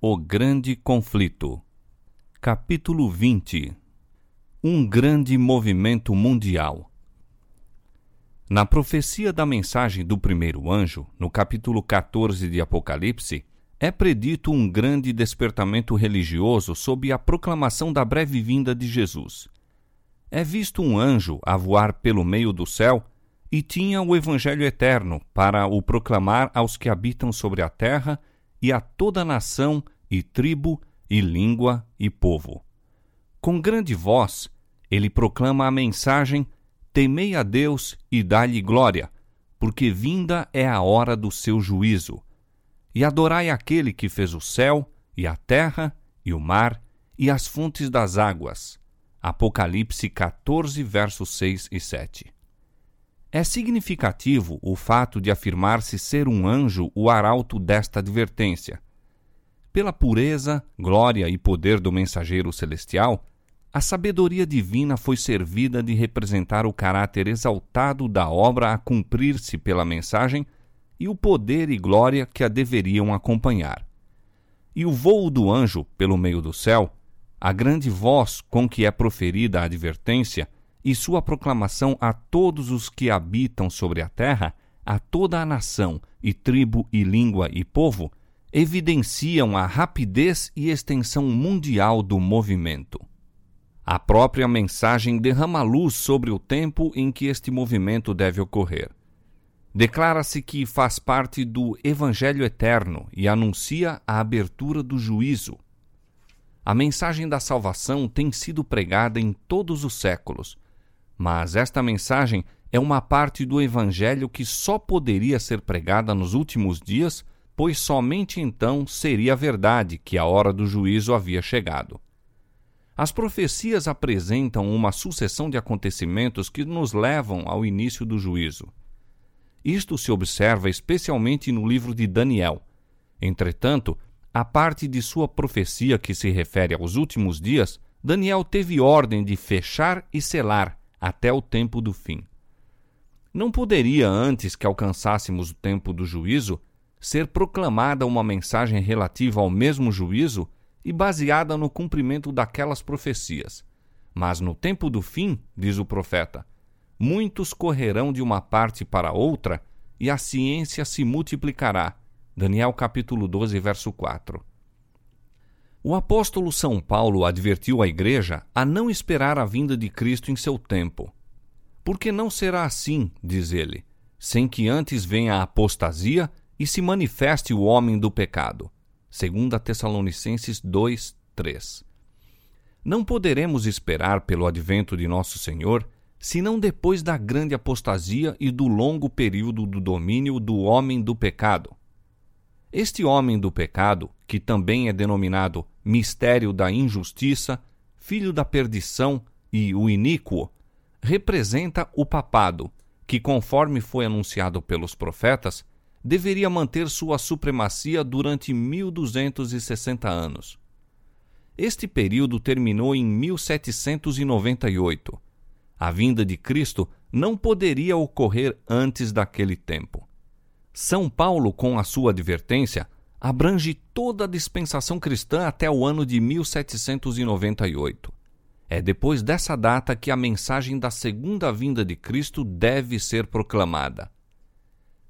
O Grande Conflito. Capítulo 20 Um grande movimento mundial. Na profecia da mensagem do primeiro anjo, no capítulo 14 de Apocalipse, é predito um grande despertamento religioso sob a proclamação da breve vinda de Jesus. É visto um anjo a voar pelo meio do céu e tinha o Evangelho eterno para o proclamar aos que habitam sobre a terra e a toda nação, e tribo, e língua, e povo. Com grande voz, ele proclama a mensagem: Temei a Deus e dai-lhe glória, porque vinda é a hora do seu juízo. E adorai aquele que fez o céu, e a terra, e o mar, e as fontes das águas. Apocalipse 14, versos 6 e 7. É significativo o fato de afirmar-se ser um anjo o arauto desta advertência. Pela pureza, glória e poder do mensageiro celestial, a sabedoria divina foi servida de representar o caráter exaltado da obra a cumprir-se pela mensagem e o poder e glória que a deveriam acompanhar. E o vôo do anjo pelo meio do céu, a grande voz com que é proferida a advertência, e sua proclamação a todos os que habitam sobre a terra, a toda a nação, e tribo, e língua, e povo, evidenciam a rapidez e extensão mundial do movimento. A própria mensagem derrama luz sobre o tempo em que este movimento deve ocorrer. Declara-se que faz parte do Evangelho Eterno e anuncia a abertura do juízo. A mensagem da salvação tem sido pregada em todos os séculos, mas esta mensagem é uma parte do Evangelho que só poderia ser pregada nos últimos dias, pois somente então seria verdade que a hora do juízo havia chegado. As profecias apresentam uma sucessão de acontecimentos que nos levam ao início do juízo. Isto se observa especialmente no livro de Daniel. Entretanto, a parte de sua profecia que se refere aos últimos dias, Daniel teve ordem de fechar e selar até o tempo do fim. Não poderia, antes que alcançássemos o tempo do juízo, ser proclamada uma mensagem relativa ao mesmo juízo e baseada no cumprimento daquelas profecias. Mas no tempo do fim, diz o profeta, muitos correrão de uma parte para outra e a ciência se multiplicará. Daniel capítulo 12, verso 4. O apóstolo São Paulo advertiu a igreja a não esperar a vinda de Cristo em seu tempo. Porque não será assim, diz ele, sem que antes venha a apostasia e se manifeste o homem do pecado. 2 Tessalonicenses 2, 3. Não poderemos esperar pelo advento de nosso Senhor senão depois da grande apostasia e do longo período do domínio do homem do pecado. Este homem do pecado, que também é denominado mistério da injustiça, filho da perdição e o iníquo, representa o papado, que, conforme foi anunciado pelos profetas, deveria manter sua supremacia durante 1260 anos. Este período terminou em 1798. A vinda de Cristo não poderia ocorrer antes daquele tempo. São Paulo, com a sua advertência, abrange toda a dispensação cristã até o ano de 1798. É depois dessa data que a mensagem da segunda vinda de Cristo deve ser proclamada.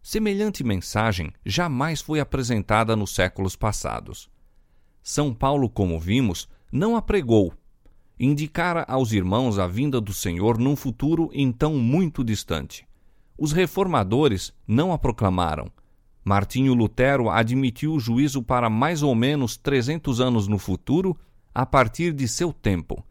Semelhante mensagem jamais foi apresentada nos séculos passados. São Paulo, como vimos, não a pregou. Indicara aos irmãos a vinda do Senhor num futuro então muito distante. Os reformadores não a proclamaram, Martinho Lutero admitiu o juízo para mais ou menos 300 anos no futuro, a partir de seu tempo.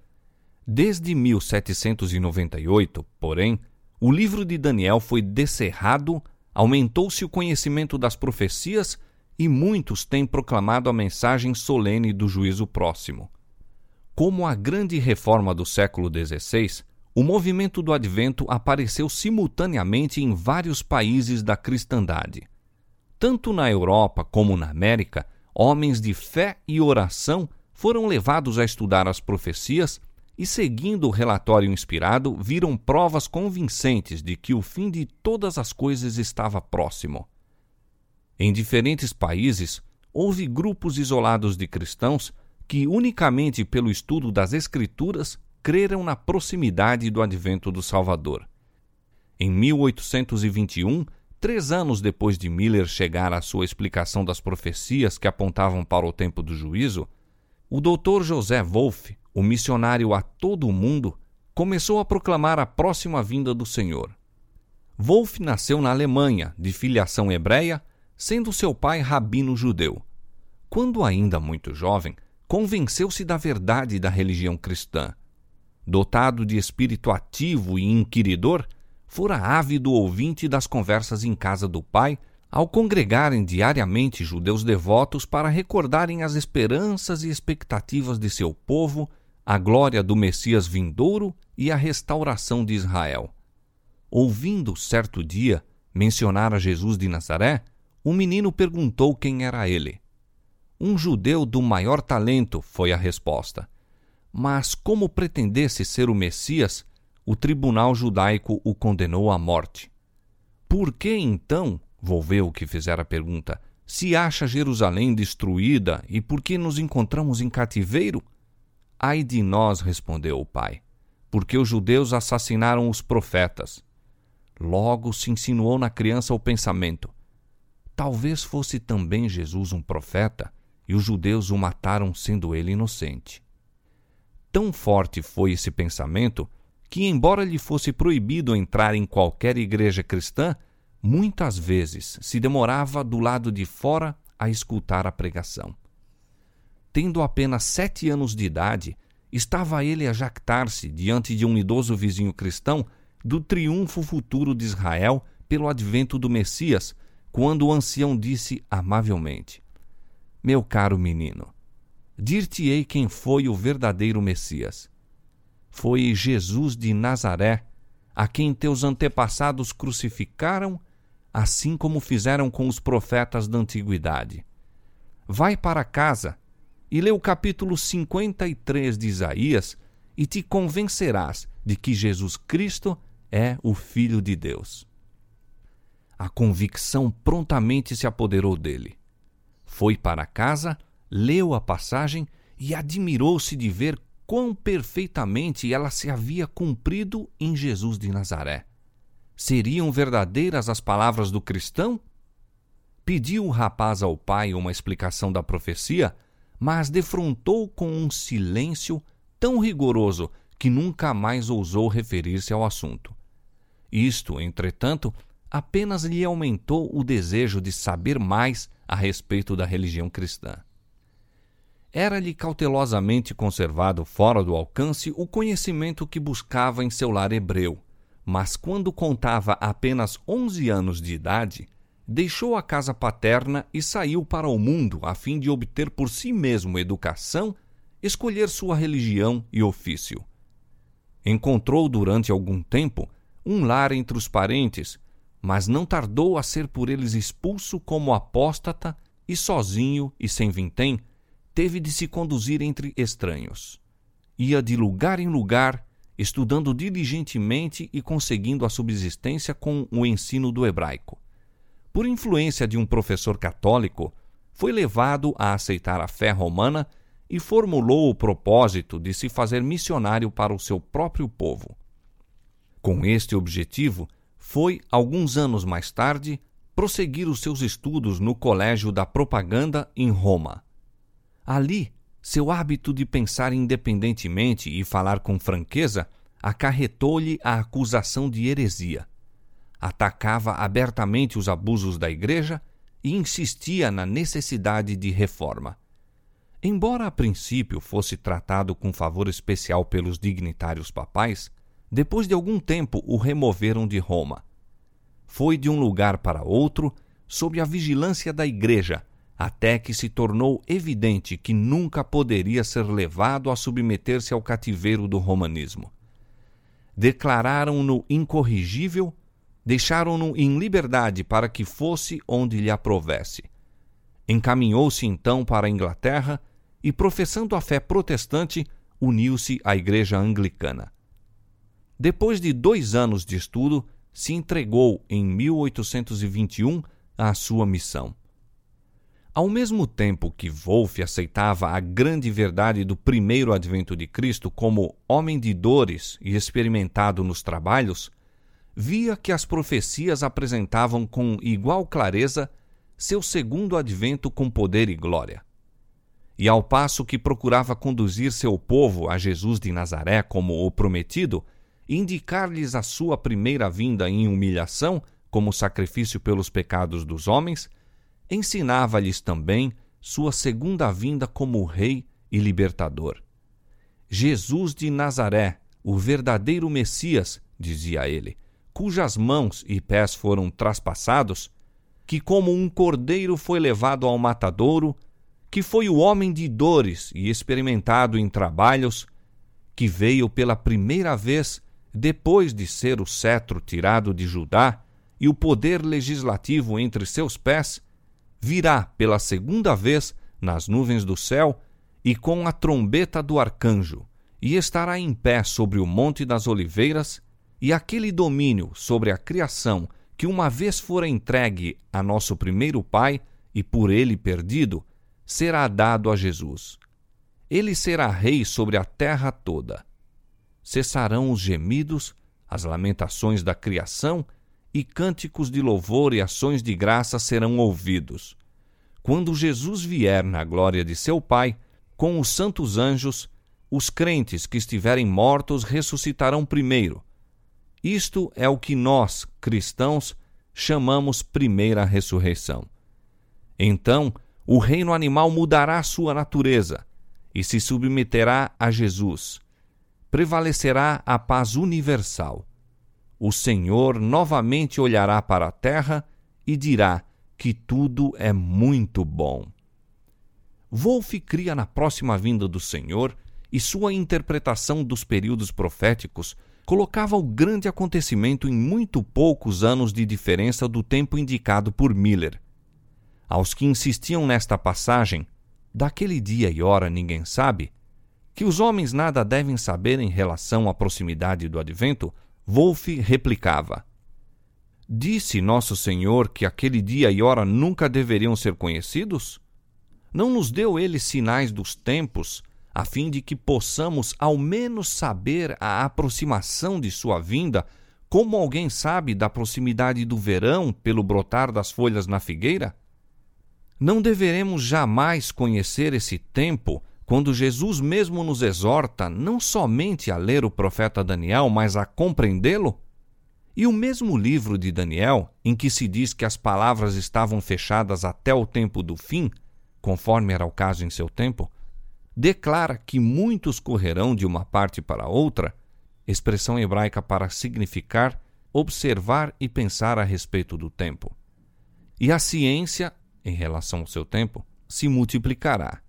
Desde 1798, porém, o livro de Daniel foi descerrado, aumentou-se o conhecimento das profecias e muitos têm proclamado a mensagem solene do juízo próximo. Como a grande reforma do século XVI, o movimento do advento apareceu simultaneamente em vários países da cristandade. Tanto na Europa como na América, homens de fé e oração foram levados a estudar as profecias e, seguindo o relatório inspirado, viram provas convincentes de que o fim de todas as coisas estava próximo. Em diferentes países, houve grupos isolados de cristãos que, unicamente pelo estudo das Escrituras, creram na proximidade do advento do Salvador. Em 1821, três anos depois de Miller chegar à sua explicação das profecias que apontavam para o tempo do juízo, o Dr. José Wolff, o missionário a todo o mundo, começou a proclamar a próxima vinda do Senhor. Wolff nasceu na Alemanha, de filiação hebreia, sendo seu pai rabino judeu. Quando ainda muito jovem, convenceu-se da verdade da religião cristã. Dotado de espírito ativo e inquiridor, fora ávido ouvinte das conversas em casa do pai, ao congregarem diariamente judeus devotos para recordarem as esperanças e expectativas de seu povo, a glória do Messias vindouro e a restauração de Israel. Ouvindo certo dia mencionar a Jesus de Nazaré, o menino perguntou quem era ele. Um judeu do maior talento, foi a resposta. Mas, como pretendesse ser o Messias, o tribunal judaico o condenou à morte. Por que então, volveu que fizera a pergunta, se acha Jerusalém destruída e por que nos encontramos em cativeiro? Ai de nós, respondeu o pai, porque os judeus assassinaram os profetas. Logo se insinuou na criança o pensamento: talvez fosse também Jesus um profeta e os judeus o mataram sendo ele inocente. Tão forte foi esse pensamento que, embora lhe fosse proibido entrar em qualquer igreja cristã, muitas vezes se demorava do lado de fora a escutar a pregação. Tendo apenas sete anos de idade, estava ele a jactar-se diante de um idoso vizinho cristão do triunfo futuro de Israel pelo advento do Messias, quando o ancião disse amavelmente: Meu caro menino, dir-te-ei quem foi o verdadeiro Messias foi Jesus de Nazaré, a quem teus antepassados crucificaram, assim como fizeram com os profetas da antiguidade. Vai para casa e lê o capítulo 53 de Isaías e te convencerás de que Jesus Cristo é o Filho de Deus. A convicção prontamente se apoderou dele. Foi para casa, leu a passagem e admirou-se de ver quão perfeitamente ela se havia cumprido em Jesus de Nazaré. Seriam verdadeiras as palavras do cristão? Pediu o rapaz ao pai uma explicação da profecia, mas defrontou com um silêncio tão rigoroso que nunca mais ousou referir-se ao assunto. Isto, entretanto, apenas lhe aumentou o desejo de saber mais a respeito da religião cristã era-lhe cautelosamente conservado fora do alcance o conhecimento que buscava em seu lar hebreu, mas quando contava apenas onze anos de idade, deixou a casa paterna e saiu para o mundo a fim de obter por si mesmo educação, escolher sua religião e ofício. Encontrou durante algum tempo um lar entre os parentes, mas não tardou a ser por eles expulso como apóstata e sozinho e sem vintém, teve de se conduzir entre estranhos. Ia de lugar em lugar, estudando diligentemente e conseguindo a subsistência com o ensino do hebraico. Por influência de um professor católico, foi levado a aceitar a fé romana e formulou o propósito de se fazer missionário para o seu próprio povo. Com este objetivo, foi, alguns anos mais tarde, prosseguir os seus estudos no Colégio da Propaganda em Roma. Ali, seu hábito de pensar independentemente e falar com franqueza acarretou-lhe a acusação de heresia. Atacava abertamente os abusos da Igreja e insistia na necessidade de reforma. Embora a princípio fosse tratado com favor especial pelos dignitários papais, depois de algum tempo o removeram de Roma. Foi de um lugar para outro sob a vigilância da Igreja até que se tornou evidente que nunca poderia ser levado a submeter-se ao cativeiro do romanismo. Declararam-no incorrigível, deixaram-no em liberdade para que fosse onde lhe aprovesse. Encaminhou-se então para a Inglaterra e, professando a fé protestante, uniu-se à Igreja Anglicana. Depois de dois anos de estudo, se entregou em 1821 à sua missão Ao mesmo tempo que Wolff aceitava a grande verdade do primeiro advento de Cristo como homem de dores e experimentado nos trabalhos, via que as profecias apresentavam com igual clareza seu segundo advento com poder e glória. E ao passo que procurava conduzir seu povo a Jesus de Nazaré como o prometido, indicar-lhes a sua primeira vinda em humilhação como sacrifício pelos pecados dos homens, ensinava-lhes também sua segunda vinda como Rei e Libertador. Jesus de Nazaré, o verdadeiro Messias, dizia ele, cujas mãos e pés foram traspassados, que como um cordeiro foi levado ao matadouro, que foi o homem de dores e experimentado em trabalhos, que veio pela primeira vez depois de ser o cetro tirado de Judá e o poder legislativo entre seus pés, virá pela segunda vez nas nuvens do céu e com a trombeta do arcanjo, e estará em pé sobre o Monte das Oliveiras, e aquele domínio sobre a criação que uma vez fora entregue a nosso primeiro pai e por ele perdido, será dado a Jesus. Ele será rei sobre a terra toda. Cessarão os gemidos, as lamentações da criação e cânticos de louvor e ações de graça serão ouvidos. Quando Jesus vier na glória de seu Pai, com os santos anjos, os crentes que estiverem mortos ressuscitarão primeiro. Isto é o que nós, cristãos, chamamos primeira ressurreição. Então, o reino animal mudará sua natureza e se submeterá a Jesus. Prevalecerá a paz universal o Senhor novamente olhará para a terra e dirá que tudo é muito bom. Wolff cria na próxima vinda do Senhor e sua interpretação dos períodos proféticos colocava o grande acontecimento em muito poucos anos de diferença do tempo indicado por Miller. Aos que insistiam nesta passagem, daquele dia e hora ninguém sabe, que os homens nada devem saber em relação à proximidade do advento, Wolff replicava: Disse Nosso Senhor que aquele dia e hora nunca deveriam ser conhecidos? Não nos deu ele sinais dos tempos, a fim de que possamos ao menos saber a aproximação de sua vinda, como alguém sabe da proximidade do verão pelo brotar das folhas na figueira? Não deveremos jamais conhecer esse tempo quando Jesus mesmo nos exorta não somente a ler o profeta Daniel, mas a compreendê-lo? E o mesmo livro de Daniel, em que se diz que as palavras estavam fechadas até o tempo do fim, conforme era o caso em seu tempo, declara que muitos correrão de uma parte para outra, expressão hebraica para significar observar e pensar a respeito do tempo. E a ciência, em relação ao seu tempo, se multiplicará.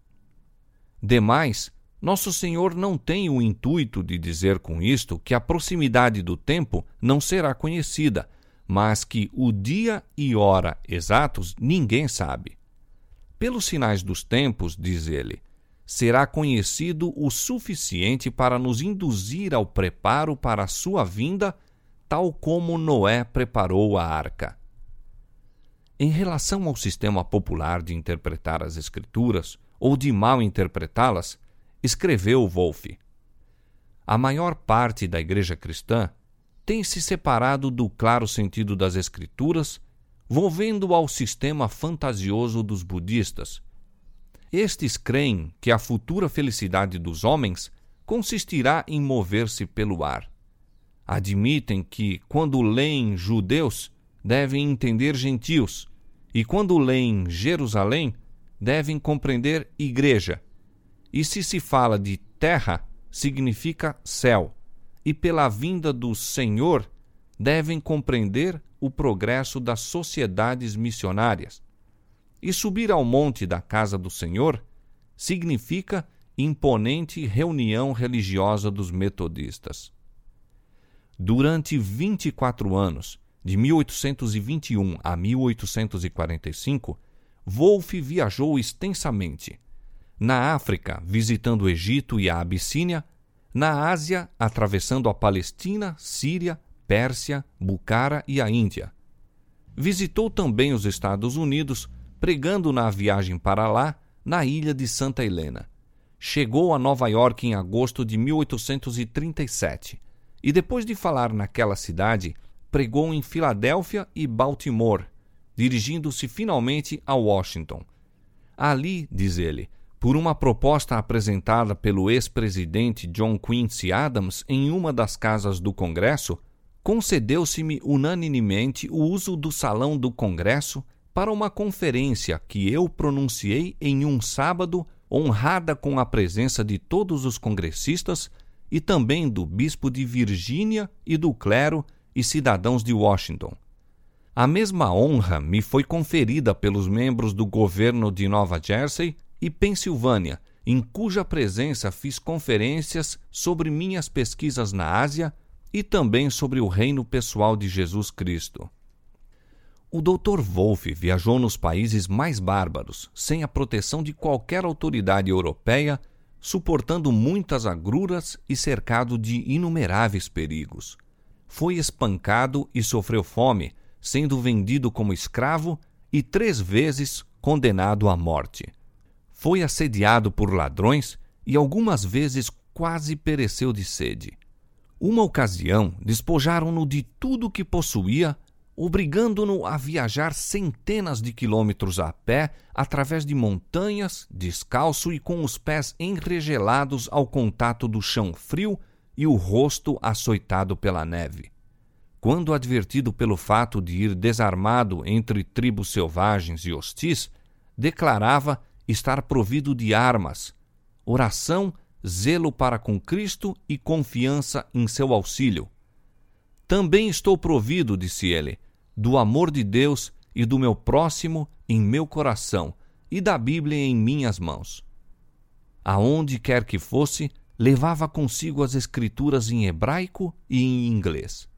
Demais, nosso Senhor não tem o intuito de dizer com isto que a proximidade do tempo não será conhecida, mas que o dia e hora exatos ninguém sabe. Pelos sinais dos tempos, diz ele, será conhecido o suficiente para nos induzir ao preparo para a sua vinda, tal como Noé preparou a arca. Em relação ao sistema popular de interpretar as Escrituras, ou de mal interpretá-las, escreveu Wolff. A maior parte da Igreja cristã tem se separado do claro sentido das Escrituras, volvendo ao sistema fantasioso dos budistas. Estes creem que a futura felicidade dos homens consistirá em mover-se pelo ar. Admitem que, quando leem judeus, devem entender gentios, e quando leem Jerusalém, devem compreender igreja. E se se fala de terra, significa céu. E pela vinda do Senhor, devem compreender o progresso das sociedades missionárias. E subir ao monte da casa do Senhor significa imponente reunião religiosa dos metodistas. Durante 24 anos, de 1821 a 1845, Wolff viajou extensamente. Na África, visitando o Egito e a Abissínia, na Ásia, atravessando a Palestina, Síria, Pérsia, Bucara e a Índia. Visitou também os Estados Unidos, pregando na viagem para lá, na ilha de Santa Helena. Chegou a Nova York em agosto de 1837 e, depois de falar naquela cidade, pregou em Filadélfia e Baltimore, dirigindo-se finalmente a Washington. Ali, diz ele, por uma proposta apresentada pelo ex-presidente John Quincy Adams em uma das casas do Congresso, concedeu-se-me unanimemente o uso do salão do Congresso para uma conferência que eu pronunciei em um sábado, honrada com a presença de todos os congressistas e também do bispo de Virgínia e do clero e cidadãos de Washington. A mesma honra me foi conferida pelos membros do governo de Nova Jersey e Pensilvânia, em cuja presença fiz conferências sobre minhas pesquisas na Ásia e também sobre o reino pessoal de Jesus Cristo. O Dr. Wolff viajou nos países mais bárbaros, sem a proteção de qualquer autoridade europeia, suportando muitas agruras e cercado de inumeráveis perigos. Foi espancado e sofreu fome, sendo vendido como escravo e três vezes condenado à morte. Foi assediado por ladrões e algumas vezes quase pereceu de sede. Uma ocasião, despojaram-no de tudo que possuía, obrigando-no a viajar centenas de quilômetros a pé através de montanhas, descalço e com os pés enregelados ao contato do chão frio e o rosto açoitado pela neve. Quando advertido pelo fato de ir desarmado entre tribos selvagens e hostis, declarava estar provido de armas, oração, zelo para com Cristo e confiança em seu auxílio. Também estou provido, disse ele, do amor de Deus e do meu próximo em meu coração e da Bíblia em minhas mãos. Aonde quer que fosse, levava consigo as Escrituras em hebraico e em inglês.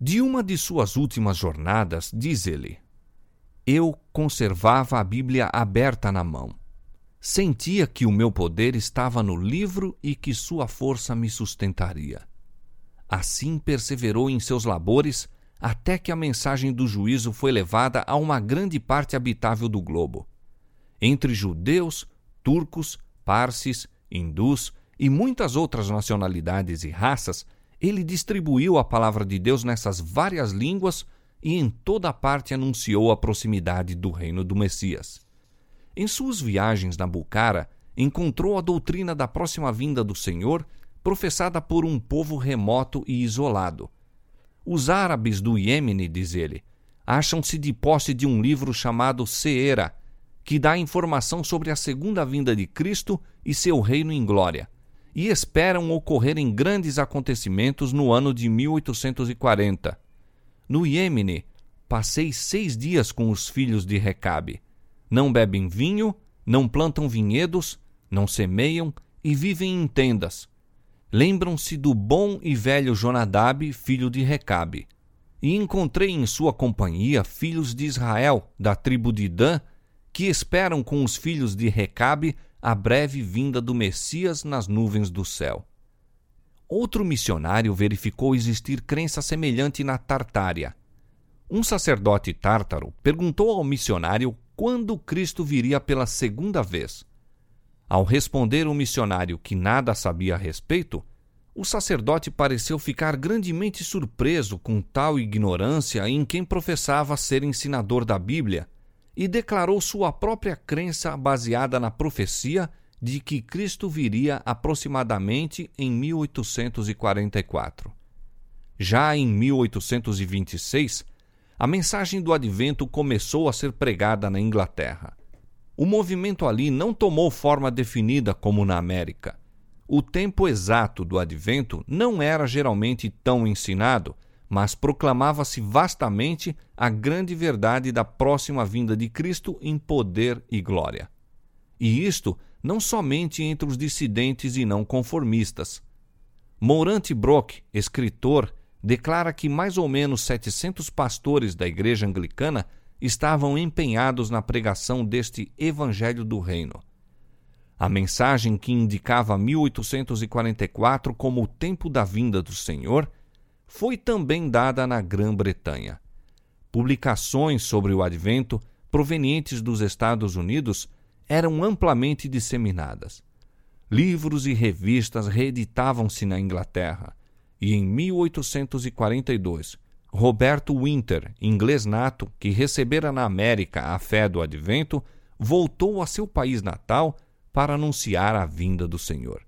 De uma de suas últimas jornadas, diz ele: eu conservava a Bíblia aberta na mão. Sentia que o meu poder estava no livro e que sua força me sustentaria. Assim perseverou em seus labores até que a mensagem do juízo foi levada a uma grande parte habitável do globo. Entre judeus, turcos, parsis, hindus e muitas outras nacionalidades e raças, ele distribuiu a palavra de Deus nessas várias línguas e em toda parte anunciou a proximidade do reino do Messias. Em suas viagens na Bucara, encontrou a doutrina da próxima vinda do Senhor, professada por um povo remoto e isolado. Os árabes do Iêmene, diz ele, acham-se de posse de um livro chamado Seera, que dá informação sobre a segunda vinda de Cristo e seu reino em glória, e esperam ocorrerem grandes acontecimentos no ano de 1840. No Iêmene, passei seis dias com os filhos de Recabe. Não bebem vinho, não plantam vinhedos, não semeiam e vivem em tendas. Lembram-se do bom e velho Jonadab, filho de Recabe. E encontrei em sua companhia filhos de Israel, da tribo de Dan, que esperam com os filhos de Recabe a breve vinda do Messias nas nuvens do céu. Outro missionário verificou existir crença semelhante na Tartária. Um sacerdote tártaro perguntou ao missionário quando Cristo viria pela segunda vez. Ao responder o missionário que nada sabia a respeito, o sacerdote pareceu ficar grandemente surpreso com tal ignorância em quem professava ser ensinador da Bíblia e declarou sua própria crença baseada na profecia de que Cristo viria aproximadamente em 1844. Já em 1826, a mensagem do advento começou a ser pregada na Inglaterra. O movimento ali não tomou forma definida como na América. O tempo exato do advento não era geralmente tão ensinado, mas proclamava-se vastamente a grande verdade da próxima vinda de Cristo em poder e glória. E isto não somente entre os dissidentes e não conformistas. Morante Brock, escritor, declara que mais ou menos 700 pastores da Igreja Anglicana estavam empenhados na pregação deste Evangelho do Reino. A mensagem que indicava 1844 como o tempo da vinda do Senhor foi também dada na Grã-Bretanha. Publicações sobre o advento provenientes dos Estados Unidos, eram amplamente disseminadas. Livros e revistas reeditavam-se na Inglaterra, e em 1842, Roberto Winter, inglês nato, que recebera na América a fé do advento, voltou a seu país natal para anunciar a vinda do Senhor.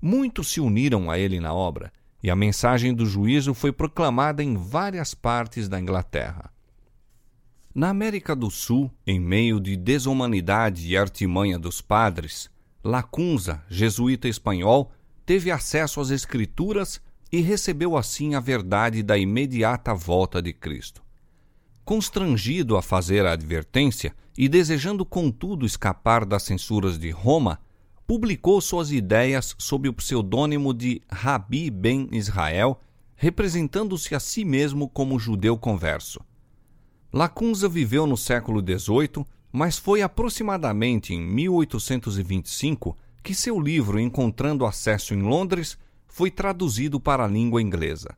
Muitos se uniram a ele na obra, e a mensagem do juízo foi proclamada em várias partes da Inglaterra. Na América do Sul, em meio de desumanidade e artimanha dos padres, Lacunza, jesuíta espanhol, teve acesso às Escrituras e recebeu assim a verdade da imediata volta de Cristo. Constrangido a fazer a advertência e desejando contudo escapar das censuras de Roma, publicou suas ideias sob o pseudônimo de Rabi Ben Israel, representando-se a si mesmo como judeu converso. Lacunza viveu no século XVIII, mas foi aproximadamente em 1825 que seu livro Encontrando Acesso em Londres foi traduzido para a língua inglesa.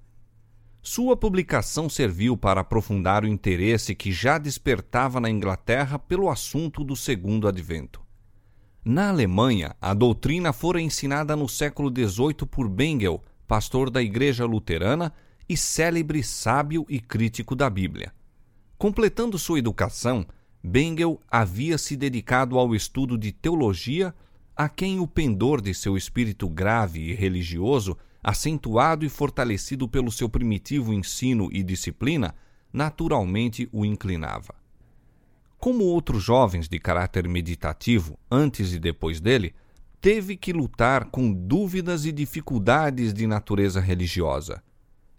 Sua publicação serviu para aprofundar o interesse que já despertava na Inglaterra pelo assunto do segundo advento. Na Alemanha, a doutrina fora ensinada no século XVIII por Bengel, pastor da Igreja Luterana e célebre sábio e crítico da Bíblia. Completando sua educação, Bengel havia se dedicado ao estudo de teologia a quem o pendor de seu espírito grave e religioso, acentuado e fortalecido pelo seu primitivo ensino e disciplina, naturalmente o inclinava. Como outros jovens de caráter meditativo, antes e depois dele, teve que lutar com dúvidas e dificuldades de natureza religiosa.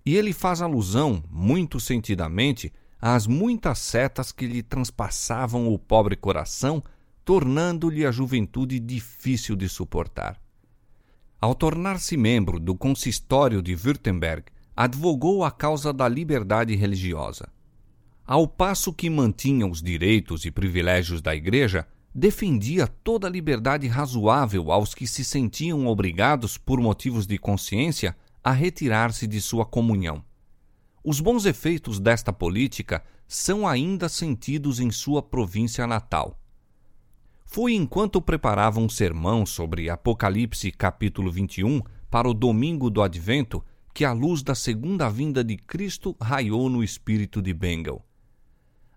E ele faz alusão, muito sentidamente, às muitas setas que lhe transpassavam o pobre coração tornando-lhe a juventude difícil de suportar. Ao tornar-se membro do consistório de Württemberg, advogou a causa da liberdade religiosa. Ao passo que mantinha os direitos e privilégios da Igreja, defendia toda a liberdade razoável aos que se sentiam obrigados, por motivos de consciência, a retirar-se de sua comunhão. Os bons efeitos desta política são ainda sentidos em sua província natal. Foi enquanto preparava um sermão sobre Apocalipse capítulo 21 para o domingo do advento que a luz da segunda vinda de Cristo raiou no espírito de Bengal.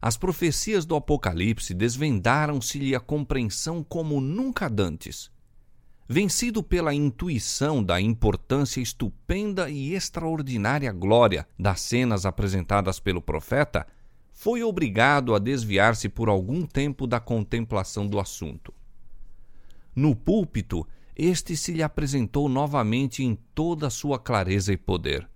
As profecias do Apocalipse desvendaram-se-lhe a compreensão como nunca dantes. Vencido pela intuição da importância estupenda e extraordinária glória das cenas apresentadas pelo profeta, foi obrigado a desviar-se por algum tempo da contemplação do assunto. No púlpito, este se lhe apresentou novamente em toda a sua clareza e poder.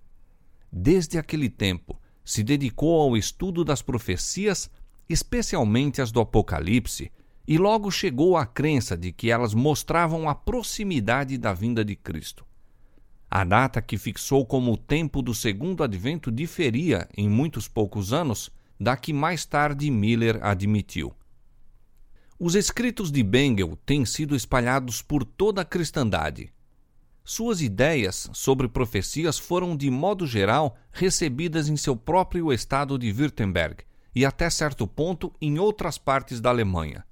Desde aquele tempo, se dedicou ao estudo das profecias, especialmente as do Apocalipse, e logo chegou à crença de que elas mostravam a proximidade da vinda de Cristo. A data que fixou como o tempo do segundo advento diferia, em muitos poucos anos, da que mais tarde Miller admitiu. Os escritos de Bengel têm sido espalhados por toda a cristandade. Suas ideias sobre profecias foram, de modo geral, recebidas em seu próprio estado de Württemberg e, até certo ponto, em outras partes da Alemanha.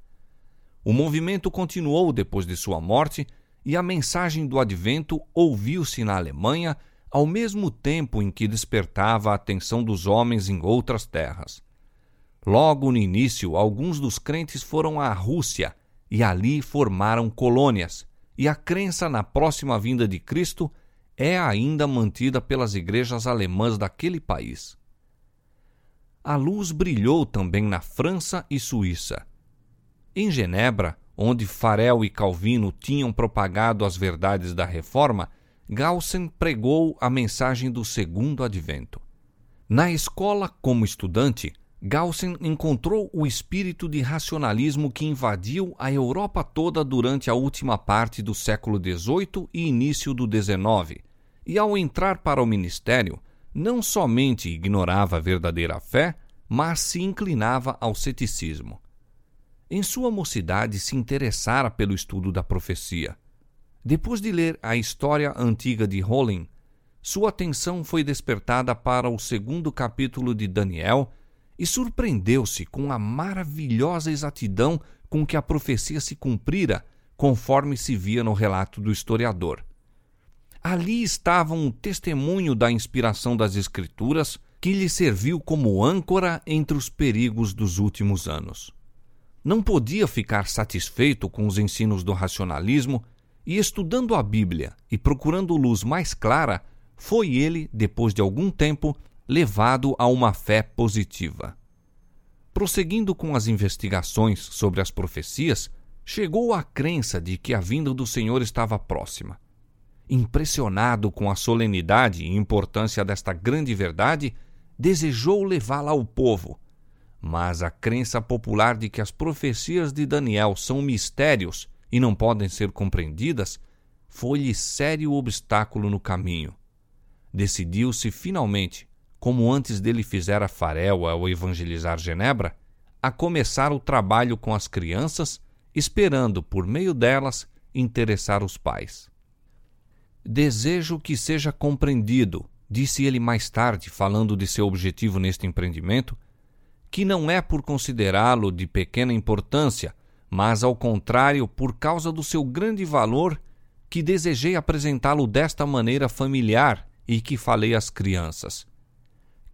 O movimento continuou depois de sua morte e a mensagem do advento ouviu-se na Alemanha ao mesmo tempo em que despertava a atenção dos homens em outras terras. Logo no início, alguns dos crentes foram à Rússia e ali formaram colônias, e a crença na próxima vinda de Cristo é ainda mantida pelas igrejas alemãs daquele país. A luz brilhou também na França e Suíça. Em Genebra, onde Farel e Calvino tinham propagado as verdades da Reforma, Gaussen pregou a mensagem do segundo advento. Na escola, como estudante, Gaussen encontrou o espírito de racionalismo que invadiu a Europa toda durante a última parte do século XVIII e início do XIX, e ao entrar para o ministério, não somente ignorava a verdadeira fé, mas se inclinava ao ceticismo. Em sua mocidade se interessara pelo estudo da profecia depois de ler a história antiga de Holling, sua atenção foi despertada para o segundo capítulo de Daniel e surpreendeu-se com a maravilhosa exatidão com que a profecia se cumprira, conforme se via no relato do historiador. Ali estava um testemunho da inspiração das Escrituras que lhe serviu como âncora entre os perigos dos últimos anos. Não podia ficar satisfeito com os ensinos do racionalismo e, estudando a Bíblia e procurando luz mais clara, foi ele, depois de algum tempo, levado a uma fé positiva. Prosseguindo com as investigações sobre as profecias, chegou à crença de que a vinda do Senhor estava próxima. Impressionado com a solenidade e importância desta grande verdade, desejou levá-la ao povo. Mas a crença popular de que as profecias de Daniel são mistérios e não podem ser compreendidas foi-lhe sério obstáculo no caminho. Decidiu-se finalmente como antes dele fizera Farel ao evangelizar Genebra, a começar o trabalho com as crianças, esperando, por meio delas, interessar os pais. Desejo que seja compreendido, disse ele mais tarde, falando de seu objetivo neste empreendimento, que não é por considerá-lo de pequena importância, mas ao contrário, por causa do seu grande valor, que desejei apresentá-lo desta maneira familiar e que falei às crianças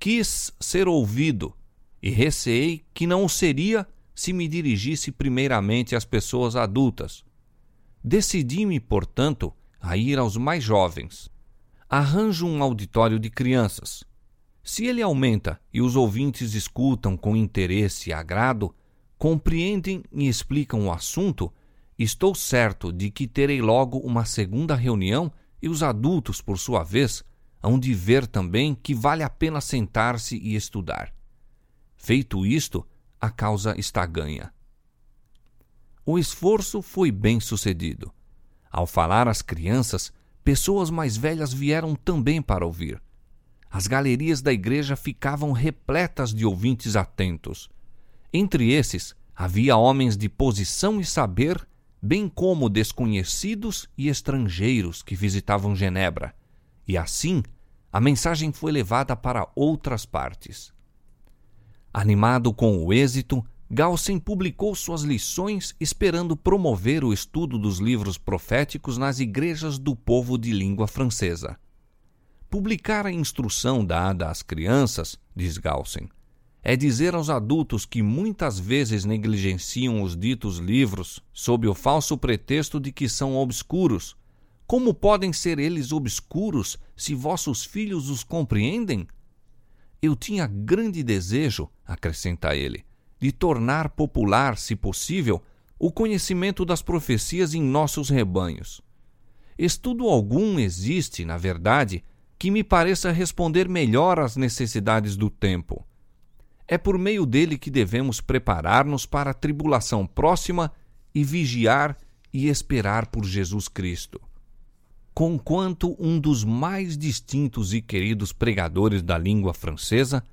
quis ser ouvido e receei que não o seria se me dirigisse primeiramente às pessoas adultas. Decidi-me, portanto, a ir aos mais jovens. Arranjo um auditório de crianças. Se ele aumenta e os ouvintes escutam com interesse e agrado, compreendem e explicam o assunto, estou certo de que terei logo uma segunda reunião e os adultos, por sua vez, hão de ver também que vale a pena sentar-se e estudar. Feito isto, a causa está ganha. O esforço foi bem sucedido. Ao falar às crianças, pessoas mais velhas vieram também para ouvir. As galerias da igreja ficavam repletas de ouvintes atentos. Entre esses, havia homens de posição e saber, bem como desconhecidos e estrangeiros que visitavam Genebra e assim a mensagem foi levada para outras partes. Animado com o êxito, Galsen publicou suas lições esperando promover o estudo dos livros proféticos nas igrejas do povo de língua francesa. Publicar a instrução dada às crianças, diz Galsen, é dizer aos adultos que muitas vezes negligenciam os ditos livros sob o falso pretexto de que são obscuros como podem ser eles obscuros se vossos filhos os compreendem? Eu tinha grande desejo, acrescenta ele, de tornar popular, se possível, o conhecimento das profecias em nossos rebanhos. Estudo algum existe, na verdade, que me pareça responder melhor às necessidades do tempo. É por meio dele que devemos preparar-nos para a tribulação próxima e vigiar e esperar por Jesus Cristo conquanto um dos mais distintos e queridos pregadores da língua francesa,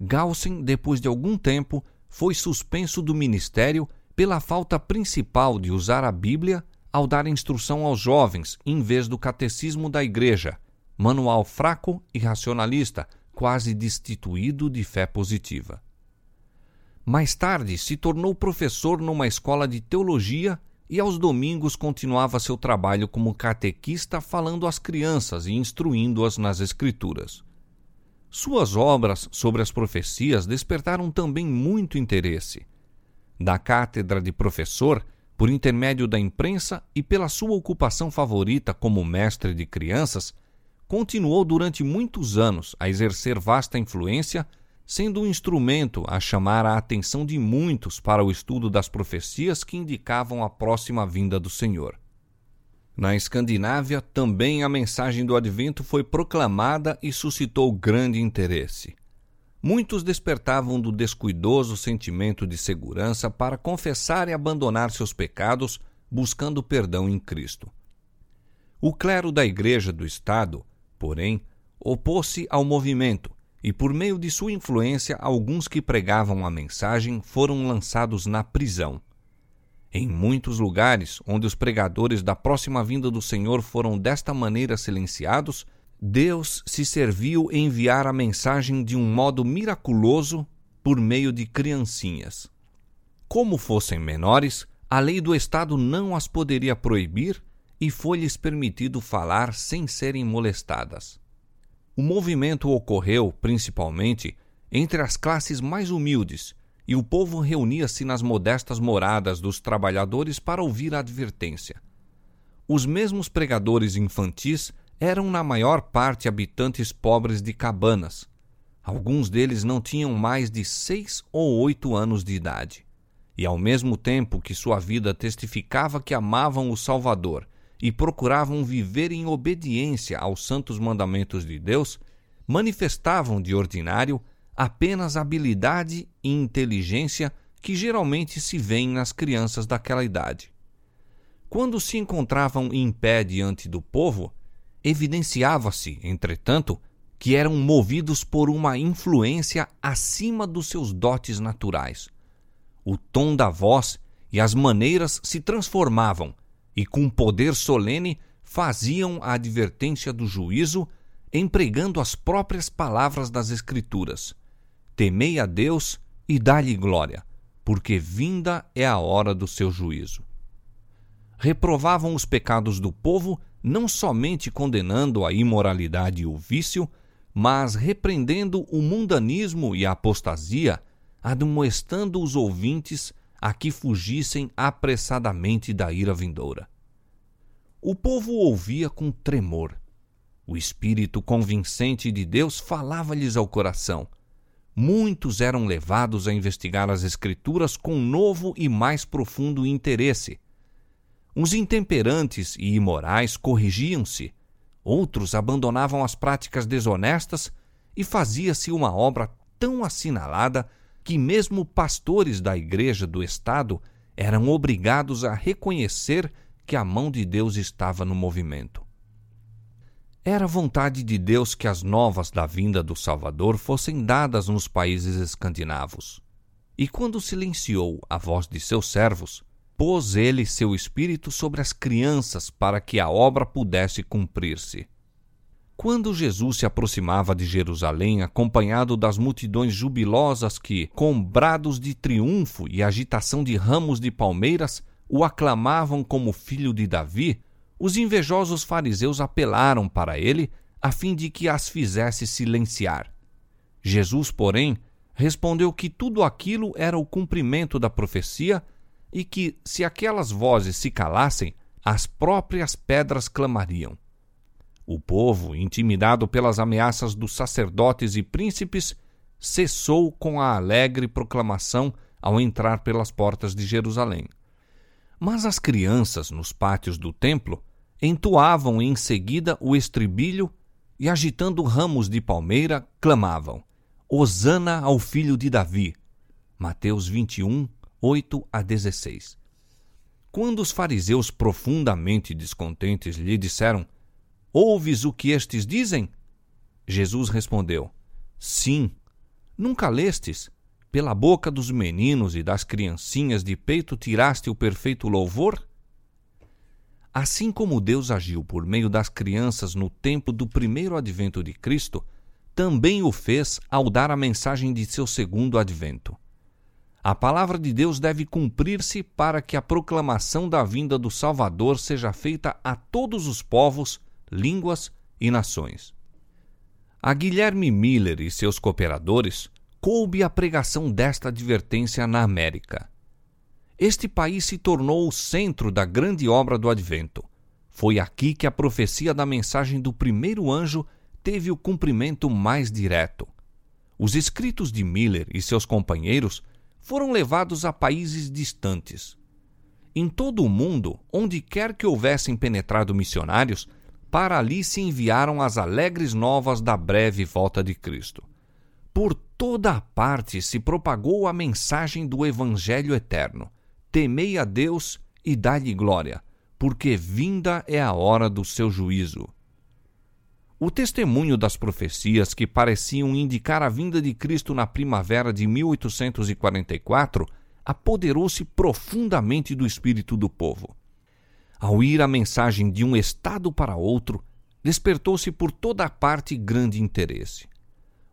Galsen, depois de algum tempo, foi suspenso do ministério pela falta principal de usar a Bíblia ao dar instrução aos jovens em vez do catecismo da Igreja, manual fraco e racionalista, quase destituído de fé positiva. Mais tarde se tornou professor numa escola de teologia e aos domingos continuava seu trabalho como catequista falando às crianças e instruindo-as nas Escrituras. Suas obras sobre as profecias despertaram também muito interesse. Da cátedra de professor, por intermédio da imprensa e pela sua ocupação favorita como mestre de crianças, continuou durante muitos anos a exercer vasta influência sendo um instrumento a chamar a atenção de muitos para o estudo das profecias que indicavam a próxima vinda do Senhor. Na Escandinávia, também a mensagem do advento foi proclamada e suscitou grande interesse. Muitos despertavam do descuidoso sentimento de segurança para confessar e abandonar seus pecados, buscando perdão em Cristo. O clero da Igreja do Estado, porém, opôs-se ao movimento e por meio de sua influência, alguns que pregavam a mensagem foram lançados na prisão. Em muitos lugares onde os pregadores da próxima vinda do Senhor foram desta maneira silenciados, Deus se serviu em enviar a mensagem de um modo miraculoso por meio de criancinhas. Como fossem menores, a lei do Estado não as poderia proibir e foi-lhes permitido falar sem serem molestadas. O movimento ocorreu, principalmente, entre as classes mais humildes, e o povo reunia-se nas modestas moradas dos trabalhadores para ouvir a advertência. Os mesmos pregadores infantis eram, na maior parte, habitantes pobres de cabanas. Alguns deles não tinham mais de seis ou oito anos de idade. E, ao mesmo tempo que sua vida testificava que amavam o Salvador e procuravam viver em obediência aos santos mandamentos de Deus, manifestavam de ordinário apenas habilidade e inteligência que geralmente se veem nas crianças daquela idade. Quando se encontravam em pé diante do povo, evidenciava-se, entretanto, que eram movidos por uma influência acima dos seus dotes naturais. O tom da voz e as maneiras se transformavam e, com poder solene, faziam a advertência do juízo, empregando as próprias palavras das Escrituras. Temei a Deus e dá-lhe glória, porque vinda é a hora do seu juízo. Reprovavam os pecados do povo, não somente condenando a imoralidade e o vício, mas repreendendo o mundanismo e a apostasia, admoestando os ouvintes a que fugissem apressadamente da ira vindoura. O povo ouvia com tremor. O Espírito convincente de Deus falava-lhes ao coração. Muitos eram levados a investigar as Escrituras com novo e mais profundo interesse. Os intemperantes e imorais corrigiam-se, outros abandonavam as práticas desonestas e fazia-se uma obra tão assinalada que mesmo pastores da Igreja do Estado eram obrigados a reconhecer que a mão de Deus estava no movimento. Era vontade de Deus que as novas da vinda do Salvador fossem dadas nos países escandinavos. E quando silenciou a voz de seus servos, pôs ele seu espírito sobre as crianças para que a obra pudesse cumprir-se. Quando Jesus se aproximava de Jerusalém, acompanhado das multidões jubilosas que, com brados de triunfo e agitação de ramos de palmeiras, o aclamavam como filho de Davi, os invejosos fariseus apelaram para ele a fim de que as fizesse silenciar. Jesus, porém, respondeu que tudo aquilo era o cumprimento da profecia e que, se aquelas vozes se calassem, as próprias pedras clamariam. O povo, intimidado pelas ameaças dos sacerdotes e príncipes, cessou com a alegre proclamação ao entrar pelas portas de Jerusalém. Mas as crianças nos pátios do templo entoavam em seguida o estribilho e, agitando ramos de palmeira, clamavam: Hosana ao filho de Davi. Mateus 21, 8 a 16. Quando os fariseus, profundamente descontentes, lhe disseram: Ouves o que estes dizem? Jesus respondeu: Sim. Nunca lestes? Pela boca dos meninos e das criancinhas de peito tiraste o perfeito louvor? Assim como Deus agiu por meio das crianças no tempo do primeiro advento de Cristo, também o fez ao dar a mensagem de seu segundo advento. A palavra de Deus deve cumprir-se para que a proclamação da vinda do Salvador seja feita a todos os povos línguas e nações. A Guilherme Miller e seus cooperadores coube a pregação desta advertência na América. Este país se tornou o centro da grande obra do Advento. Foi aqui que a profecia da mensagem do primeiro anjo teve o cumprimento mais direto. Os escritos de Miller e seus companheiros foram levados a países distantes. Em todo o mundo, onde quer que houvessem penetrado missionários, para ali se enviaram as alegres novas da breve volta de Cristo. Por toda a parte se propagou a mensagem do Evangelho eterno. Temei a Deus e dai-lhe glória, porque vinda é a hora do seu juízo. O testemunho das profecias que pareciam indicar a vinda de Cristo na primavera de 1844 apoderou-se profundamente do espírito do povo. Ao ir a mensagem de um estado para outro, despertou-se por toda a parte grande interesse.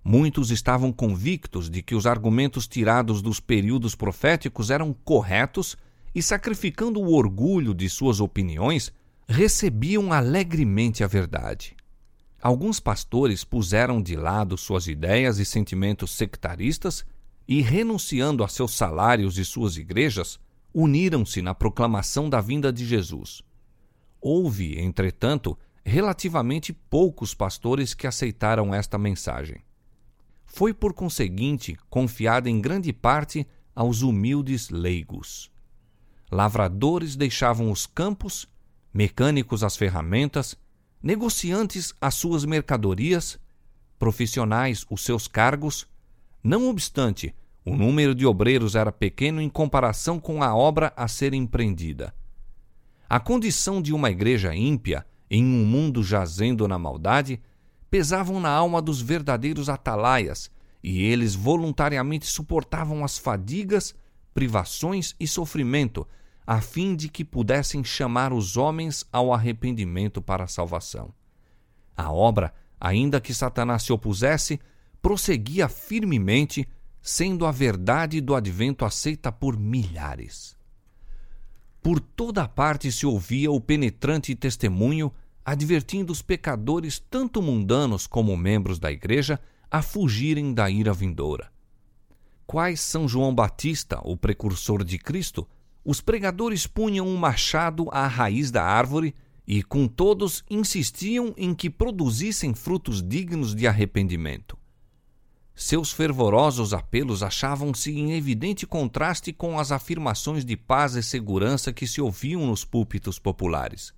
Muitos estavam convictos de que os argumentos tirados dos períodos proféticos eram corretos e, sacrificando o orgulho de suas opiniões, recebiam alegremente a verdade. Alguns pastores puseram de lado suas ideias e sentimentos sectaristas e, renunciando a seus salários e suas igrejas, uniram-se na proclamação da vinda de Jesus. Houve, entretanto, relativamente poucos pastores que aceitaram esta mensagem foi por conseguinte confiada em grande parte aos humildes leigos. Lavradores deixavam os campos, mecânicos as ferramentas, negociantes as suas mercadorias, profissionais os seus cargos. Não obstante, o número de obreiros era pequeno em comparação com a obra a ser empreendida. A condição de uma igreja ímpia, em um mundo jazendo na maldade, pesavam na alma dos verdadeiros atalaias, e eles voluntariamente suportavam as fadigas, privações e sofrimento, a fim de que pudessem chamar os homens ao arrependimento para a salvação. A obra, ainda que Satanás se opusesse, prosseguia firmemente, sendo a verdade do advento aceita por milhares. Por toda parte se ouvia o penetrante testemunho advertindo os pecadores, tanto mundanos como membros da igreja, a fugirem da ira vindoura. Quais São João Batista, o precursor de Cristo, os pregadores punham um machado à raiz da árvore e, com todos, insistiam em que produzissem frutos dignos de arrependimento. Seus fervorosos apelos achavam-se em evidente contraste com as afirmações de paz e segurança que se ouviam nos púlpitos populares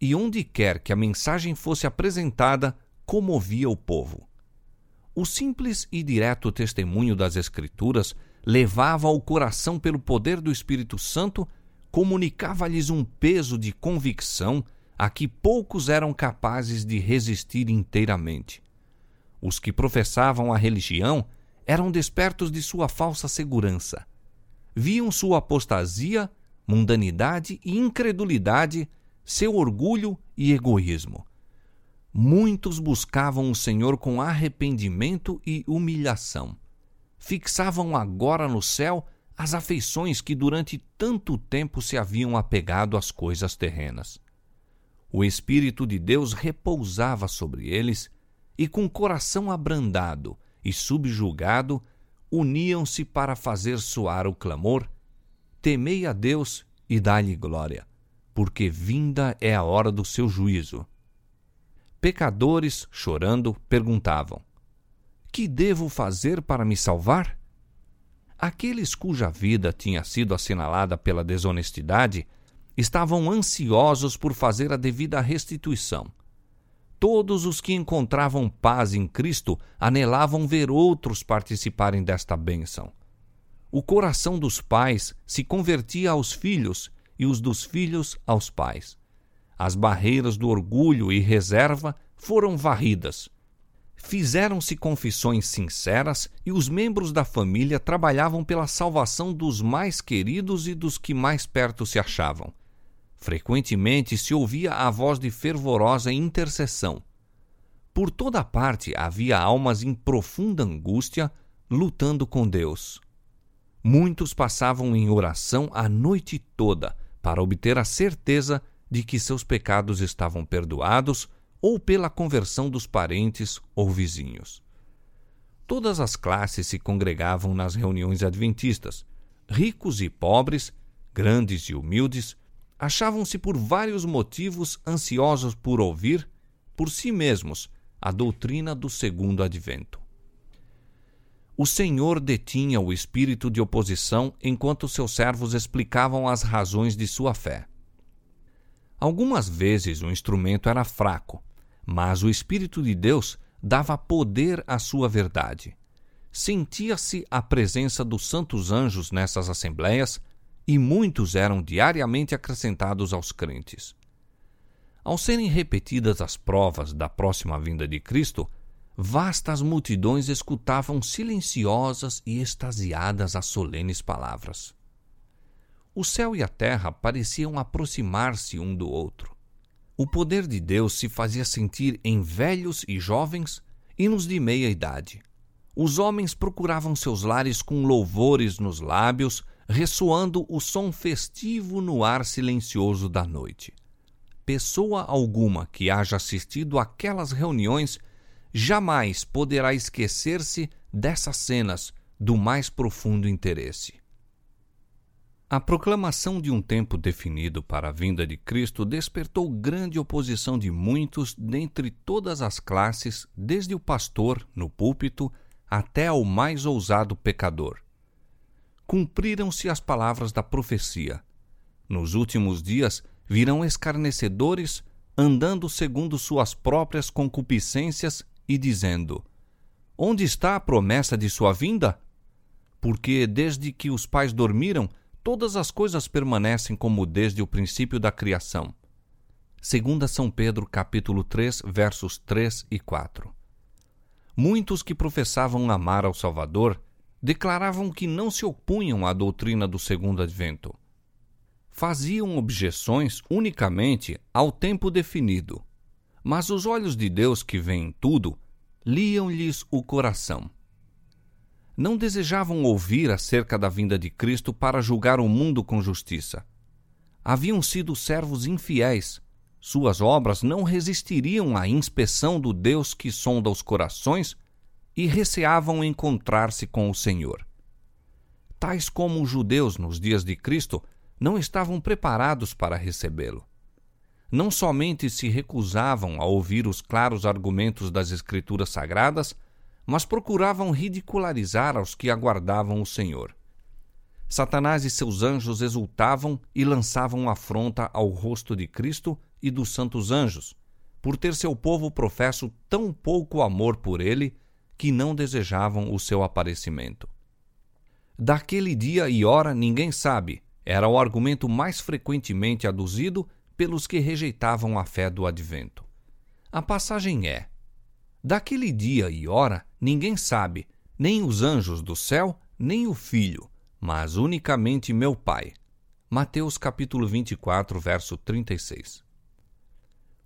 e onde quer que a mensagem fosse apresentada, comovia o povo. O simples e direto testemunho das Escrituras levava ao coração pelo poder do Espírito Santo, comunicava-lhes um peso de convicção a que poucos eram capazes de resistir inteiramente. Os que professavam a religião eram despertos de sua falsa segurança. Viam sua apostasia, mundanidade e incredulidade seu orgulho e egoísmo. Muitos buscavam o Senhor com arrependimento e humilhação. Fixavam agora no céu as afeições que durante tanto tempo se haviam apegado às coisas terrenas. O Espírito de Deus repousava sobre eles e, com coração abrandado e subjugado, uniam-se para fazer soar o clamor: Temei a Deus e dá-lhe glória porque vinda é a hora do seu juízo. Pecadores, chorando, perguntavam: Que devo fazer para me salvar? Aqueles cuja vida tinha sido assinalada pela desonestidade estavam ansiosos por fazer a devida restituição. Todos os que encontravam paz em Cristo anelavam ver outros participarem desta bênção. O coração dos pais se convertia aos filhos e os dos filhos aos pais. As barreiras do orgulho e reserva foram varridas. Fizeram-se confissões sinceras e os membros da família trabalhavam pela salvação dos mais queridos e dos que mais perto se achavam. Frequentemente se ouvia a voz de fervorosa intercessão. Por toda parte havia almas em profunda angústia, lutando com Deus. Muitos passavam em oração a noite toda, para obter a certeza de que seus pecados estavam perdoados ou pela conversão dos parentes ou vizinhos. Todas as classes se congregavam nas reuniões adventistas. Ricos e pobres, grandes e humildes, achavam-se por vários motivos ansiosos por ouvir, por si mesmos, a doutrina do segundo advento o Senhor detinha o espírito de oposição enquanto seus servos explicavam as razões de sua fé. Algumas vezes o instrumento era fraco, mas o Espírito de Deus dava poder à sua verdade. Sentia-se a presença dos santos anjos nessas assembleias e muitos eram diariamente acrescentados aos crentes. Ao serem repetidas as provas da próxima vinda de Cristo, vastas multidões escutavam silenciosas e extasiadas as solenes palavras. O céu e a terra pareciam aproximar-se um do outro. O poder de Deus se fazia sentir em velhos e jovens e nos de meia idade, os homens procuravam seus lares com louvores nos lábios, ressoando o som festivo no ar silencioso da noite. Pessoa alguma que haja assistido àquelas reuniões jamais poderá esquecer-se dessas cenas do mais profundo interesse. A proclamação de um tempo definido para a vinda de Cristo despertou grande oposição de muitos dentre todas as classes, desde o pastor, no púlpito, até ao mais ousado pecador. Cumpriram-se as palavras da profecia. Nos últimos dias virão escarnecedores, andando segundo suas próprias concupiscências e dizendo: Onde está a promessa de sua vinda? Porque desde que os pais dormiram, todas as coisas permanecem como desde o princípio da criação. Segunda São Pedro, capítulo 3, versos 3 e 4. Muitos que professavam amar ao Salvador declaravam que não se opunham à doutrina do segundo advento. Faziam objeções unicamente ao tempo definido, mas os olhos de Deus que veem tudo liam-lhes o coração. Não desejavam ouvir acerca da vinda de Cristo para julgar o mundo com justiça. Haviam sido servos infiéis suas obras não resistiriam à inspeção do Deus que sonda os corações e receavam encontrar-se com o Senhor. Tais como os judeus nos dias de Cristo não estavam preparados para recebê-lo. Não somente se recusavam a ouvir os claros argumentos das Escrituras Sagradas, mas procuravam ridicularizar aos que aguardavam o Senhor. Satanás e seus anjos exultavam e lançavam afronta ao rosto de Cristo e dos santos anjos, por ter seu povo professo tão pouco amor por ele que não desejavam o seu aparecimento. Daquele dia e hora ninguém sabe, era o argumento mais frequentemente aduzido pelos que rejeitavam a fé do advento. A passagem é: Daquele dia e hora ninguém sabe, nem os anjos do céu, nem o filho, mas unicamente meu Pai. Mateus capítulo 24, verso 36.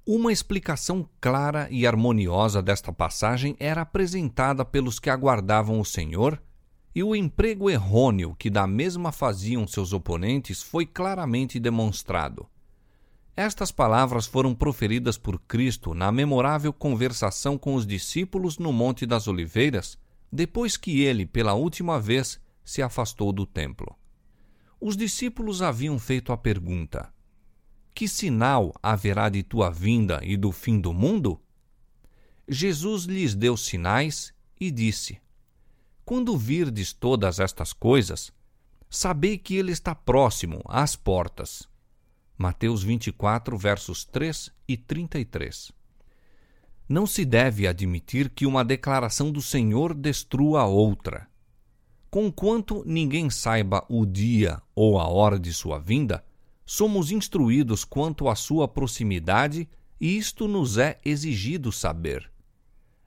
Uma explicação clara e harmoniosa desta passagem era apresentada pelos que aguardavam o Senhor, e o emprego errôneo que da mesma faziam seus oponentes foi claramente demonstrado. Estas palavras foram proferidas por Cristo na memorável conversação com os discípulos no Monte das Oliveiras, depois que ele, pela última vez, se afastou do templo. Os discípulos haviam feito a pergunta: que sinal haverá de tua vinda e do fim do mundo? Jesus lhes deu sinais e disse: Quando virdes todas estas coisas, sabei que ele está próximo às portas. Mateus 24, versos 3 e 33. Não se deve admitir que uma declaração do Senhor destrua a outra. Conquanto ninguém saiba o dia ou a hora de sua vinda, somos instruídos quanto à sua proximidade e isto nos é exigido saber.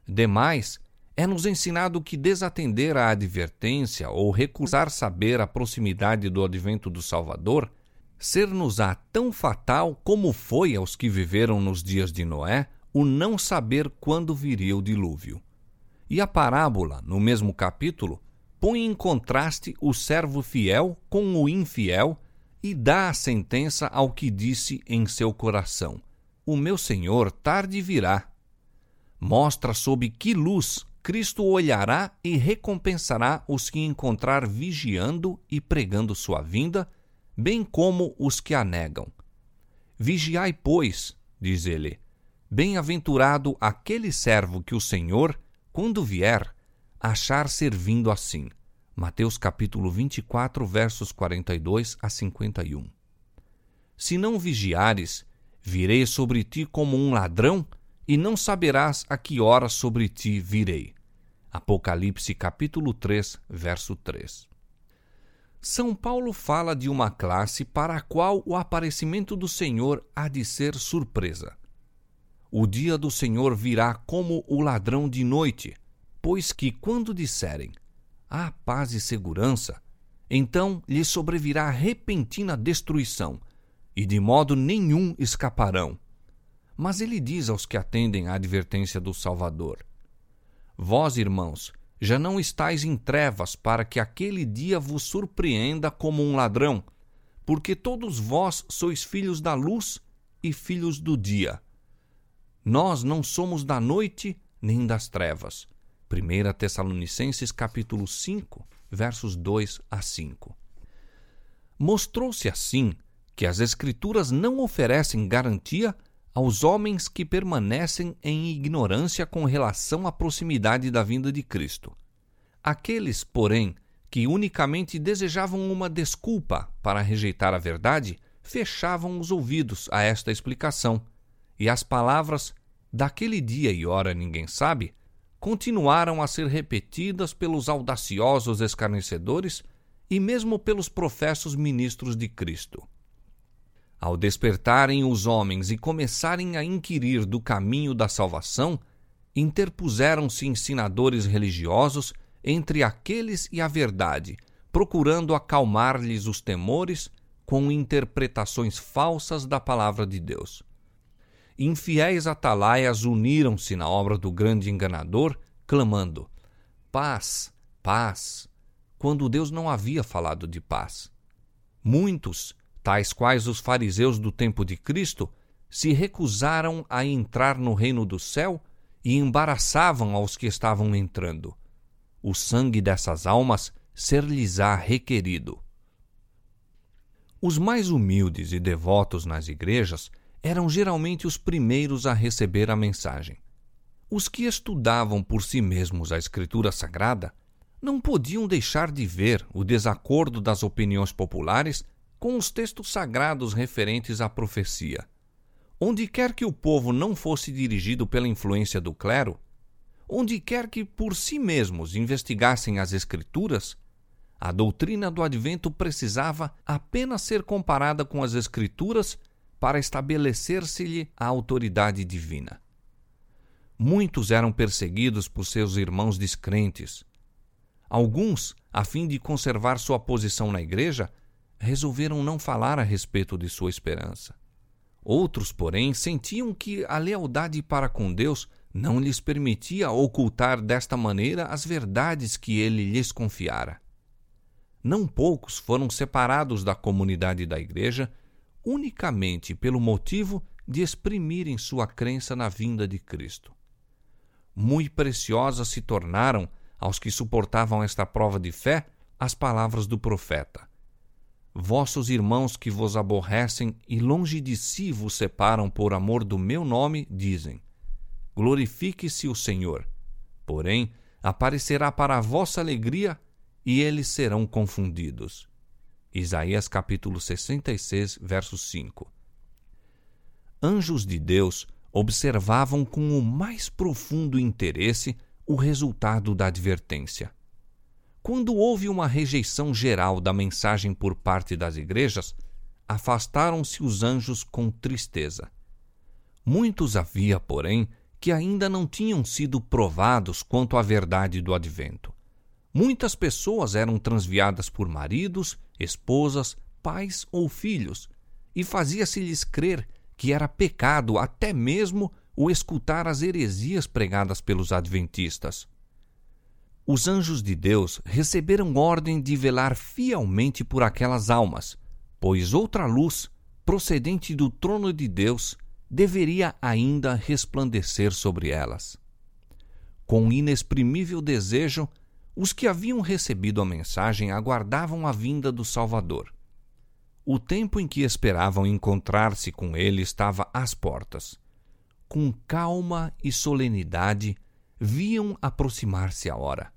Demais, é-nos ensinado que desatender à advertência ou recusar saber a proximidade do advento do Salvador ser-nos-á tão fatal como foi aos que viveram nos dias de Noé o não saber quando viria o dilúvio. E a parábola, no mesmo capítulo, põe em contraste o servo fiel com o infiel e dá a sentença ao que disse em seu coração: O meu Senhor tarde virá. Mostra sob que luz Cristo olhará e recompensará os que encontrar vigiando e pregando sua vinda, bem como os que a negam. Vigiai, pois, diz ele, bem-aventurado aquele servo que o Senhor, quando vier, achar servindo assim. Mateus capítulo 24, versos 42 a 51. Se não vigiares, virei sobre ti como um ladrão, e não saberás a que hora sobre ti virei. Apocalipse capítulo 3, verso 3. São Paulo fala de uma classe para a qual o aparecimento do Senhor há de ser surpresa. O dia do Senhor virá como o ladrão de noite, pois que quando disserem há paz e segurança, então lhe sobrevirá repentina destruição, e de modo nenhum escaparão. Mas ele diz aos que atendem à advertência do Salvador: Vós, irmãos, já não estais em trevas, para que aquele dia vos surpreenda como um ladrão, porque todos vós sois filhos da luz e filhos do dia. Nós não somos da noite nem das trevas. 1 Tessalonicenses capítulo 5, versos 2 a 5. Mostrou-se assim que as Escrituras não oferecem garantia aos homens que permanecem em ignorância com relação à proximidade da vinda de Cristo. Aqueles, porém, que unicamente desejavam uma desculpa para rejeitar a verdade, fechavam os ouvidos a esta explicação, e as palavras daquele dia e hora ninguém sabe continuaram a ser repetidas pelos audaciosos escarnecedores e mesmo pelos professos ministros de Cristo. Ao despertarem os homens e começarem a inquirir do caminho da salvação, interpuseram-se ensinadores religiosos entre aqueles e a verdade, procurando acalmar-lhes os temores com interpretações falsas da palavra de Deus infiéis atalaias uniram-se na obra do grande enganador, clamando: Paz, paz, quando Deus não havia falado de paz. Muitos, tais quais os fariseus do tempo de Cristo, se recusaram a entrar no reino do céu e embaraçavam aos que estavam entrando. O sangue dessas almas ser-lhes-á requerido. Os mais humildes e devotos nas igrejas eram geralmente os primeiros a receber a mensagem. Os que estudavam por si mesmos a Escritura Sagrada não podiam deixar de ver o desacordo das opiniões populares com os textos sagrados referentes à profecia. Onde quer que o povo não fosse dirigido pela influência do clero, onde quer que por si mesmos investigassem as Escrituras, a doutrina do advento precisava apenas ser comparada com as Escrituras para estabelecer-se-lhe a autoridade divina. Muitos eram perseguidos por seus irmãos descrentes. Alguns, a fim de conservar sua posição na igreja, resolveram não falar a respeito de sua esperança. Outros, porém, sentiam que a lealdade para com Deus não lhes permitia ocultar desta maneira as verdades que ele lhes confiara. Não poucos foram separados da comunidade da igreja unicamente pelo motivo de exprimirem sua crença na vinda de Cristo. Muito preciosas se tornaram, aos que suportavam esta prova de fé, as palavras do profeta: Vossos irmãos que vos aborrecem e longe de si vos separam por amor do meu nome, dizem: Glorifique-se o Senhor. Porém, aparecerá para a vossa alegria e eles serão confundidos. Isaías capítulo 66, verso 5. Anjos de Deus observavam com o mais profundo interesse o resultado da advertência. Quando houve uma rejeição geral da mensagem por parte das igrejas, afastaram-se os anjos com tristeza. Muitos havia, porém, que ainda não tinham sido provados quanto à verdade do advento. Muitas pessoas eram transviadas por maridos, esposas, pais ou filhos, e fazia-se-lhes crer que era pecado até mesmo o escutar as heresias pregadas pelos adventistas. Os anjos de Deus receberam ordem de velar fielmente por aquelas almas, pois outra luz, procedente do trono de Deus, deveria ainda resplandecer sobre elas. Com inexprimível desejo, os que haviam recebido a mensagem aguardavam a vinda do Salvador. O tempo em que esperavam encontrar-se com ele estava às portas. Com calma e solenidade, viam aproximar-se a hora.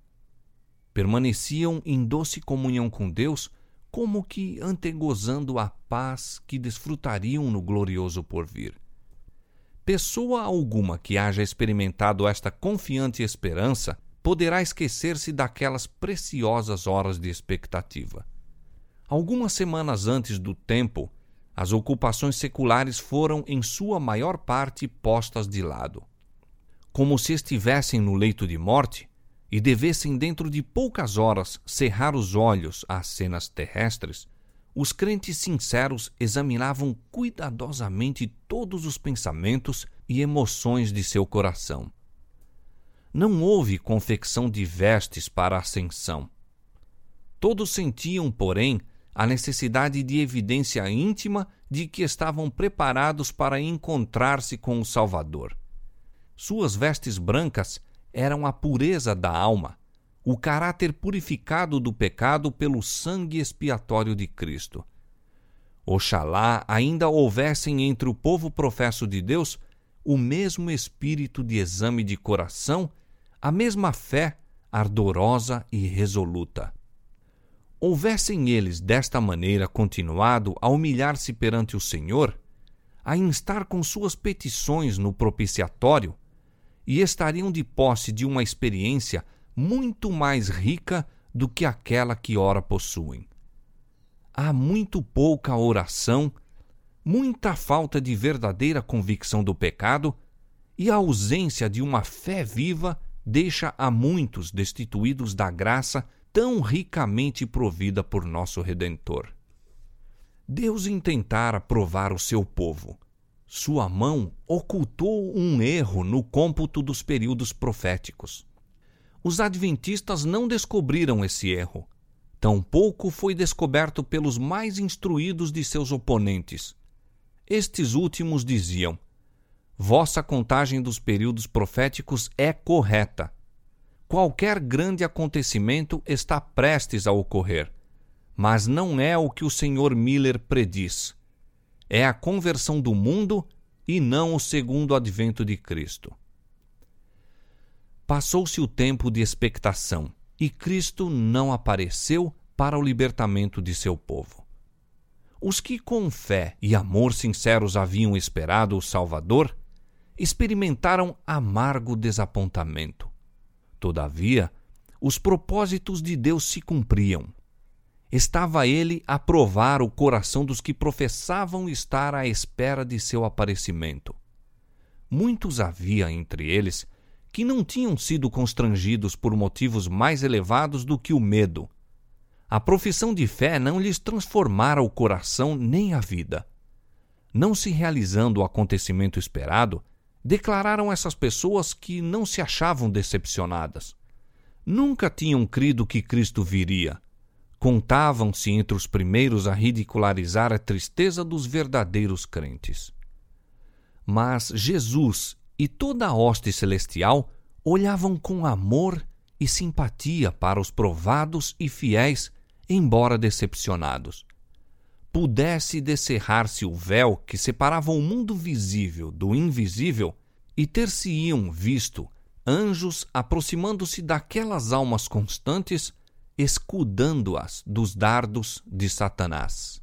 Permaneciam em doce comunhão com Deus, como que antegozando a paz que desfrutariam no glorioso porvir. Pessoa alguma que haja experimentado esta confiante esperança poderá esquecer-se daquelas preciosas horas de expectativa. Algumas semanas antes do tempo, as ocupações seculares foram, em sua maior parte, postas de lado. Como se estivessem no leito de morte e devessem, dentro de poucas horas, cerrar os olhos às cenas terrestres, os crentes sinceros examinavam cuidadosamente todos os pensamentos e emoções de seu coração não houve confecção de vestes para a ascensão. Todos sentiam, porém, a necessidade de evidência íntima de que estavam preparados para encontrar-se com o Salvador. Suas vestes brancas eram a pureza da alma, o caráter purificado do pecado pelo sangue expiatório de Cristo. Oxalá ainda houvessem entre o povo professo de Deus o mesmo espírito de exame de coração, a mesma fé ardorosa e resoluta. Houvessem eles desta maneira continuado a humilhar-se perante o Senhor, a instar com suas petições no propiciatório, e estariam de posse de uma experiência muito mais rica do que aquela que ora possuem. Há muito pouca oração, muita falta de verdadeira convicção do pecado e a ausência de uma fé viva deixa a muitos destituídos da graça tão ricamente provida por nosso Redentor. Deus intentara provar o seu povo. Sua mão ocultou um erro no cômputo dos períodos proféticos. Os adventistas não descobriram esse erro. Tampouco foi descoberto pelos mais instruídos de seus oponentes. Estes últimos diziam: Vossa contagem dos períodos proféticos é correta. Qualquer grande acontecimento está prestes a ocorrer, mas não é o que o Sr. Miller prediz. É a conversão do mundo e não o segundo advento de Cristo. Passou-se o tempo de expectação e Cristo não apareceu para o libertamento de seu povo. Os que com fé e amor sinceros haviam esperado o Salvador experimentaram amargo desapontamento. Todavia, os propósitos de Deus se cumpriam. Estava ele a provar o coração dos que professavam estar à espera de seu aparecimento. Muitos havia entre eles que não tinham sido constrangidos por motivos mais elevados do que o medo. A profissão de fé não lhes transformara o coração nem a vida. Não se realizando o acontecimento esperado, declararam essas pessoas que não se achavam decepcionadas. Nunca tinham crido que Cristo viria. Contavam-se entre os primeiros a ridicularizar a tristeza dos verdadeiros crentes. Mas Jesus e toda a hoste celestial olhavam com amor e simpatia para os provados e fiéis, embora decepcionados. Pudesse descerrar-se o véu que separava o mundo visível do invisível e ter-se-iam visto anjos aproximando-se daquelas almas constantes, escudando-as dos dardos de Satanás.